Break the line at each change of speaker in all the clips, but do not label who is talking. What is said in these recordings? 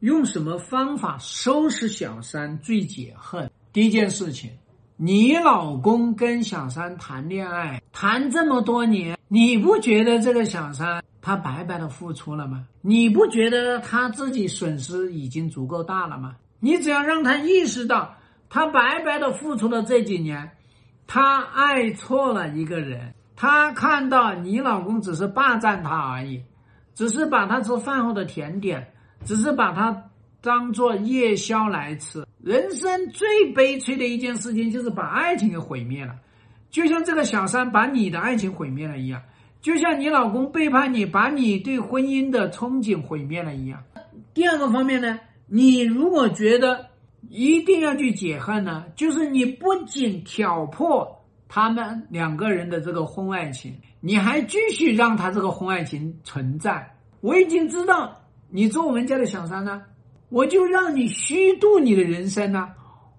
用什么方法收拾小三最解恨？第一件事情，你老公跟小三谈恋爱谈这么多年，你不觉得这个小三他白白的付出了吗？你不觉得他自己损失已经足够大了吗？你只要让他意识到，他白白的付出了这几年，他爱错了一个人。他看到你老公只是霸占他而已，只是把他做饭后的甜点，只是把它当做夜宵来吃。人生最悲催的一件事情就是把爱情给毁灭了，就像这个小三把你的爱情毁灭了一样，就像你老公背叛你，把你对婚姻的憧憬毁灭了一样。第二个方面呢，你如果觉得一定要去解恨呢，就是你不仅挑破。他们两个人的这个婚外情，你还继续让他这个婚外情存在？我已经知道你做我们家的小三呢，我就让你虚度你的人生呢，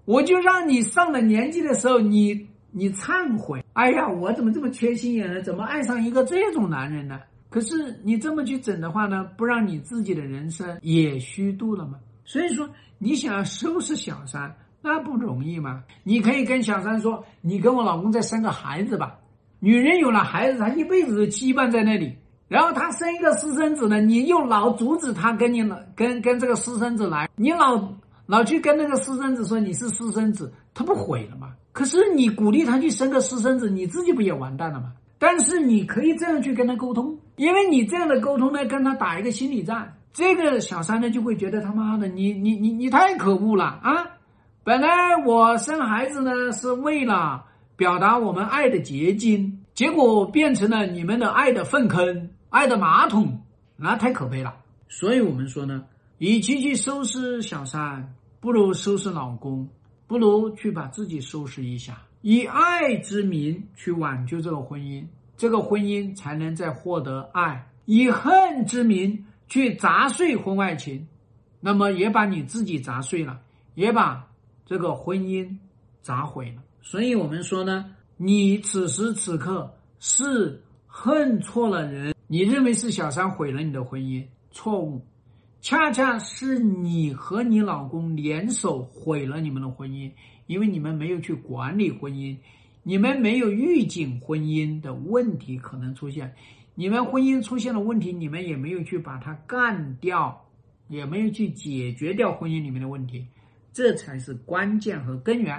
我就让你上了年纪的时候，你你忏悔。哎呀，我怎么这么缺心眼呢？怎么爱上一个这种男人呢？可是你这么去整的话呢，不让你自己的人生也虚度了吗？所以说，你想要收拾小三。那不容易吗？你可以跟小三说：“你跟我老公再生个孩子吧。”女人有了孩子，她一辈子都羁绊在那里。然后他生一个私生子呢，你又老阻止他跟你老跟跟这个私生子来，你老老去跟那个私生子说你是私生子，他不毁了吗？可是你鼓励他去生个私生子，你自己不也完蛋了吗？但是你可以这样去跟他沟通，因为你这样的沟通呢，跟他打一个心理战，这个小三呢就会觉得他妈的你你你你太可恶了啊！本来我生孩子呢是为了表达我们爱的结晶，结果变成了你们的爱的粪坑、爱的马桶，那太可悲了。所以我们说呢，与其去收拾小三，不如收拾老公，不如去把自己收拾一下，以爱之名去挽救这个婚姻，这个婚姻才能再获得爱；以恨之名去砸碎婚外情，那么也把你自己砸碎了，也把。这个婚姻砸毁了，所以我们说呢，你此时此刻是恨错了人，你认为是小三毁了你的婚姻，错误，恰恰是你和你老公联手毁了你们的婚姻，因为你们没有去管理婚姻，你们没有预警婚姻的问题可能出现，你们婚姻出现了问题，你们也没有去把它干掉，也没有去解决掉婚姻里面的问题。这才是关键和根源。